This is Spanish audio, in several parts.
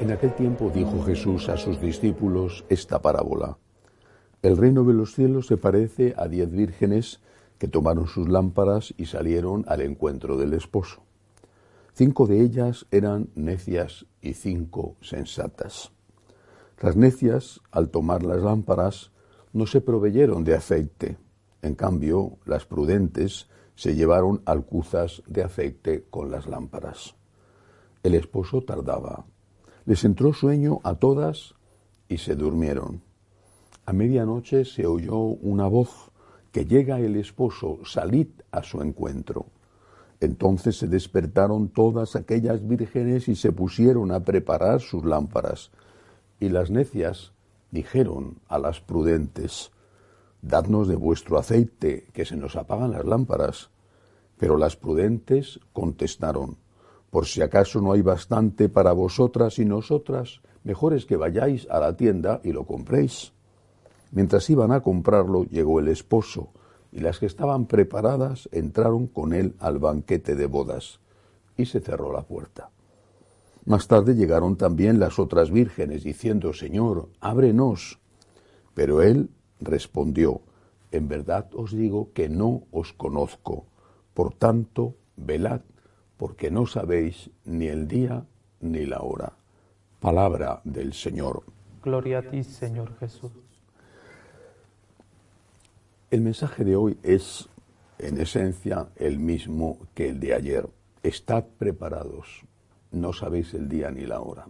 En aquel tiempo dijo Jesús a sus discípulos esta parábola. El reino de los cielos se parece a diez vírgenes que tomaron sus lámparas y salieron al encuentro del esposo. Cinco de ellas eran necias y cinco sensatas. Las necias, al tomar las lámparas, no se proveyeron de aceite. En cambio, las prudentes se llevaron alcuzas de aceite con las lámparas. El esposo tardaba. Les entró sueño a todas y se durmieron. A medianoche se oyó una voz que llega el esposo, salid a su encuentro. Entonces se despertaron todas aquellas vírgenes y se pusieron a preparar sus lámparas. Y las necias dijeron a las prudentes, Dadnos de vuestro aceite, que se nos apagan las lámparas. Pero las prudentes contestaron, Por si acaso no hay bastante para vosotras y nosotras, mejor es que vayáis a la tienda y lo compréis. Mientras iban a comprarlo, llegó el esposo, y las que estaban preparadas entraron con él al banquete de bodas, y se cerró la puerta. Más tarde llegaron también las otras vírgenes, diciendo, Señor, ábrenos. Pero él respondió, En verdad os digo que no os conozco. Por tanto, velad, porque no sabéis ni el día ni la hora. Palabra del Señor. Gloria a ti, Señor Jesús. El mensaje de hoy es, en esencia, el mismo que el de ayer. Estad preparados, no sabéis el día ni la hora.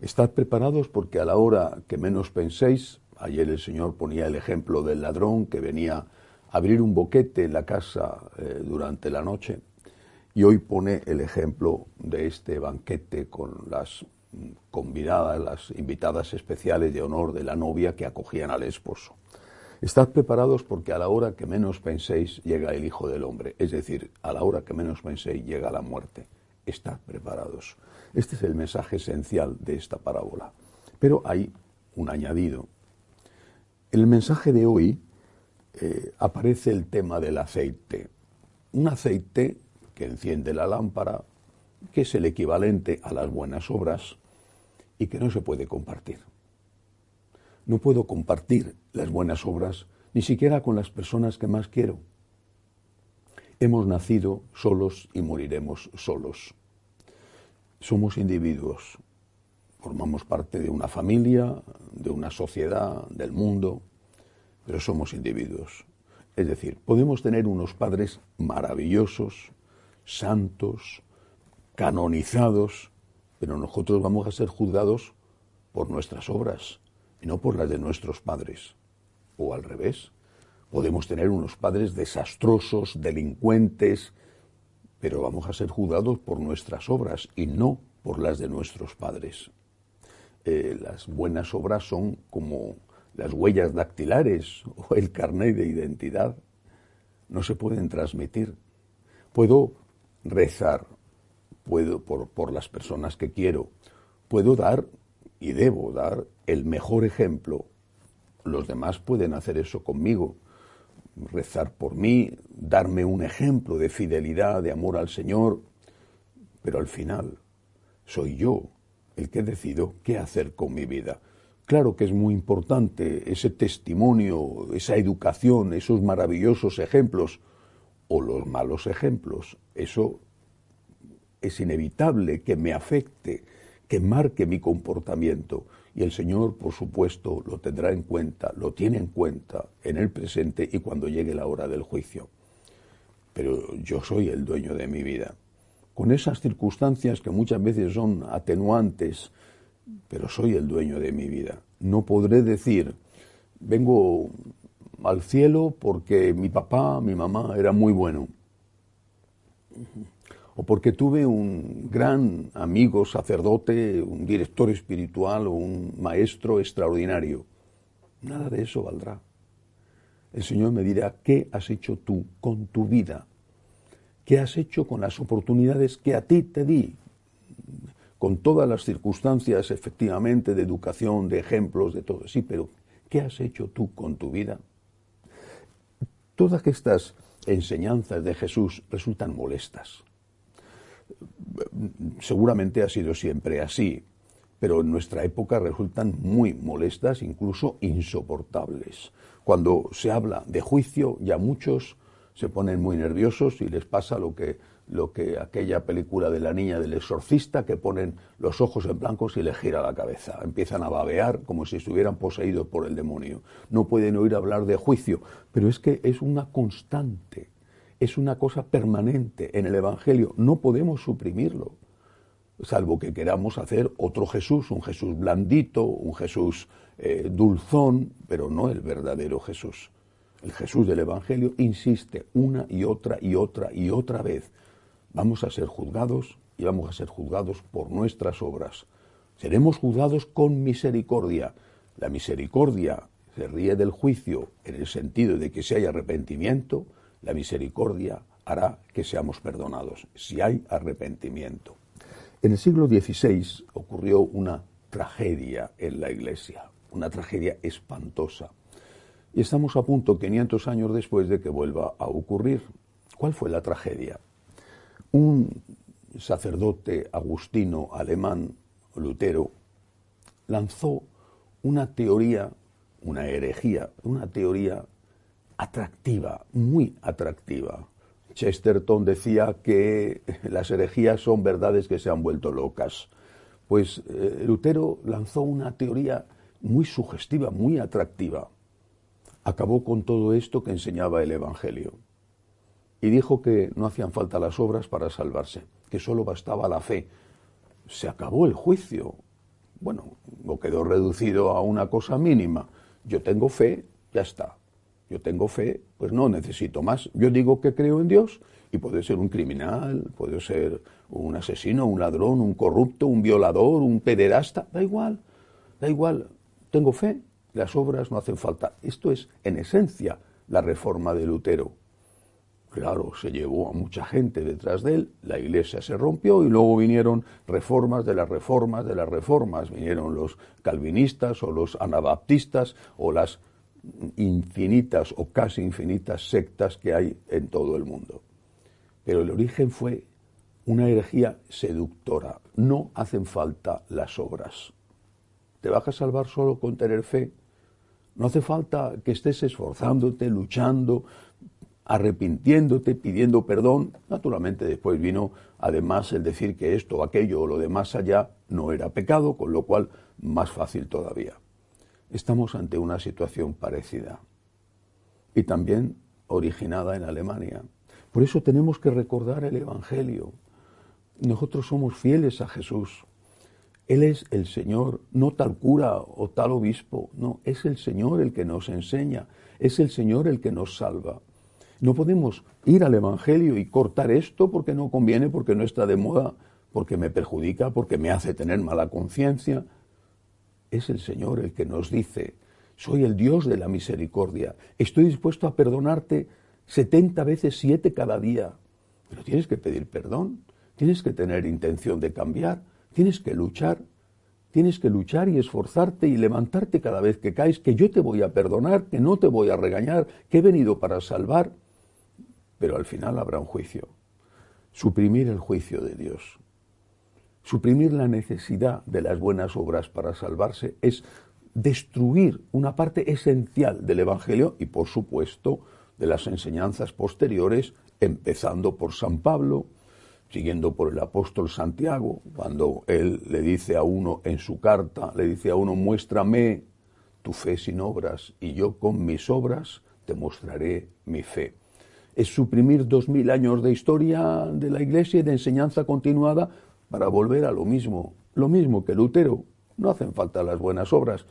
Estad preparados porque a la hora que menos penséis, ayer el Señor ponía el ejemplo del ladrón que venía a abrir un boquete en la casa eh, durante la noche, y hoy pone el ejemplo de este banquete con las convidadas, las invitadas especiales de honor de la novia que acogían al esposo. Estad preparados porque a la hora que menos penséis llega el Hijo del Hombre, es decir, a la hora que menos penséis llega la muerte. Estad preparados. Este es el mensaje esencial de esta parábola. Pero hay un añadido. En el mensaje de hoy eh, aparece el tema del aceite. Un aceite que enciende la lámpara, que es el equivalente a las buenas obras y que no se puede compartir. No puedo compartir las buenas obras ni siquiera con las personas que más quiero. Hemos nacido solos y moriremos solos. Somos individuos, formamos parte de una familia, de una sociedad, del mundo, pero somos individuos. Es decir, podemos tener unos padres maravillosos, santos, canonizados, pero nosotros vamos a ser juzgados por nuestras obras y no por las de nuestros padres. O al revés, podemos tener unos padres desastrosos, delincuentes, pero vamos a ser juzgados por nuestras obras y no por las de nuestros padres. Eh, las buenas obras son como las huellas dactilares o el carnet de identidad. No se pueden transmitir. Puedo rezar, puedo por, por las personas que quiero, puedo dar y debo dar el mejor ejemplo. Los demás pueden hacer eso conmigo, rezar por mí, darme un ejemplo de fidelidad, de amor al Señor, pero al final soy yo el que decido qué hacer con mi vida. Claro que es muy importante ese testimonio, esa educación, esos maravillosos ejemplos o los malos ejemplos. Eso es inevitable que me afecte, que marque mi comportamiento. Y el Señor, por supuesto, lo tendrá en cuenta, lo tiene en cuenta en el presente y cuando llegue la hora del juicio. Pero yo soy el dueño de mi vida. Con esas circunstancias que muchas veces son atenuantes, pero soy el dueño de mi vida. No podré decir, vengo al cielo porque mi papá, mi mamá era muy bueno o porque tuve un gran amigo sacerdote, un director espiritual o un maestro extraordinario. Nada de eso valdrá. El Señor me dirá, ¿qué has hecho tú con tu vida? ¿Qué has hecho con las oportunidades que a ti te di? Con todas las circunstancias, efectivamente, de educación, de ejemplos, de todo. Sí, pero ¿qué has hecho tú con tu vida? Todas estas enseñanzas de Jesús resultan molestas seguramente ha sido siempre así. pero en nuestra época resultan muy molestas, incluso insoportables. Cuando se habla de juicio, ya muchos se ponen muy nerviosos y les pasa lo que, lo que aquella película de la niña del exorcista, que ponen los ojos en blanco y les gira la cabeza. Empiezan a babear como si estuvieran poseídos por el demonio. No pueden oír hablar de juicio, pero es que es una constante, es una cosa permanente en el Evangelio. No podemos suprimirlo salvo que queramos hacer otro Jesús, un Jesús blandito, un Jesús eh, dulzón, pero no el verdadero Jesús. El Jesús del Evangelio insiste una y otra y otra y otra vez. Vamos a ser juzgados y vamos a ser juzgados por nuestras obras. Seremos juzgados con misericordia. La misericordia se ríe del juicio en el sentido de que si hay arrepentimiento, la misericordia hará que seamos perdonados, si hay arrepentimiento. En el siglo XVI ocurrió una tragedia en la Iglesia, una tragedia espantosa. Y estamos a punto, 500 años después, de que vuelva a ocurrir. ¿Cuál fue la tragedia? Un sacerdote agustino alemán, Lutero, lanzó una teoría, una herejía, una teoría atractiva, muy atractiva, Chesterton decía que las herejías son verdades que se han vuelto locas. Pues eh, Lutero lanzó una teoría muy sugestiva, muy atractiva. Acabó con todo esto que enseñaba el Evangelio. Y dijo que no hacían falta las obras para salvarse, que solo bastaba la fe. Se acabó el juicio. Bueno, lo quedó reducido a una cosa mínima. Yo tengo fe, ya está. Yo tengo fe, pues no necesito más. Yo digo que creo en Dios y puede ser un criminal, puede ser un asesino, un ladrón, un corrupto, un violador, un pederasta, da igual, da igual. Tengo fe, las obras no hacen falta. Esto es, en esencia, la reforma de Lutero. Claro, se llevó a mucha gente detrás de él, la iglesia se rompió y luego vinieron reformas de las reformas de las reformas. Vinieron los calvinistas o los anabaptistas o las infinitas o casi infinitas sectas que hay en todo el mundo. Pero el origen fue una herejía seductora. No hacen falta las obras. ¿Te vas a salvar solo con tener fe? No hace falta que estés esforzándote, luchando, arrepintiéndote, pidiendo perdón. Naturalmente después vino además el decir que esto, aquello o lo de más allá no era pecado, con lo cual más fácil todavía estamos ante una situación parecida y también originada en Alemania. Por eso tenemos que recordar el Evangelio. Nosotros somos fieles a Jesús. Él es el Señor, no tal cura o tal obispo, no, es el Señor el que nos enseña, es el Señor el que nos salva. No podemos ir al Evangelio y cortar esto porque no conviene, porque no está de moda, porque me perjudica, porque me hace tener mala conciencia es el Señor el que nos dice, soy el Dios de la misericordia, estoy dispuesto a perdonarte setenta veces siete cada día. Pero tienes que pedir perdón, tienes que tener intención de cambiar, tienes que luchar, tienes que luchar y esforzarte y levantarte cada vez que caes, que yo te voy a perdonar, que no te voy a regañar, que he venido para salvar. Pero al final habrá un juicio. Suprimir el juicio de Dios. Suprimir la necesidad de las buenas obras para salvarse es destruir una parte esencial del Evangelio y, por supuesto, de las enseñanzas posteriores, empezando por San Pablo, siguiendo por el apóstol Santiago, cuando él le dice a uno en su carta, le dice a uno, muéstrame tu fe sin obras y yo con mis obras te mostraré mi fe. Es suprimir dos mil años de historia de la Iglesia y de enseñanza continuada para volver a lo mismo, lo mismo que Lutero. No hacen falta las buenas obras.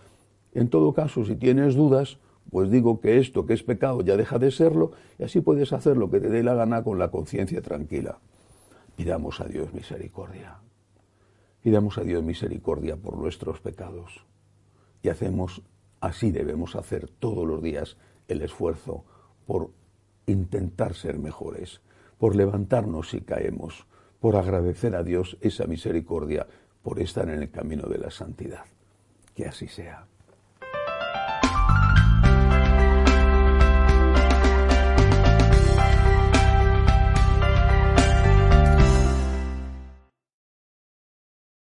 En todo caso, si tienes dudas, pues digo que esto que es pecado ya deja de serlo y así puedes hacer lo que te dé la gana con la conciencia tranquila. Pidamos a Dios misericordia. Pidamos a Dios misericordia por nuestros pecados. Y hacemos, así debemos hacer todos los días el esfuerzo por intentar ser mejores, por levantarnos si caemos, por agradecer a Dios esa misericordia, por estar en el camino de la santidad. Que así sea.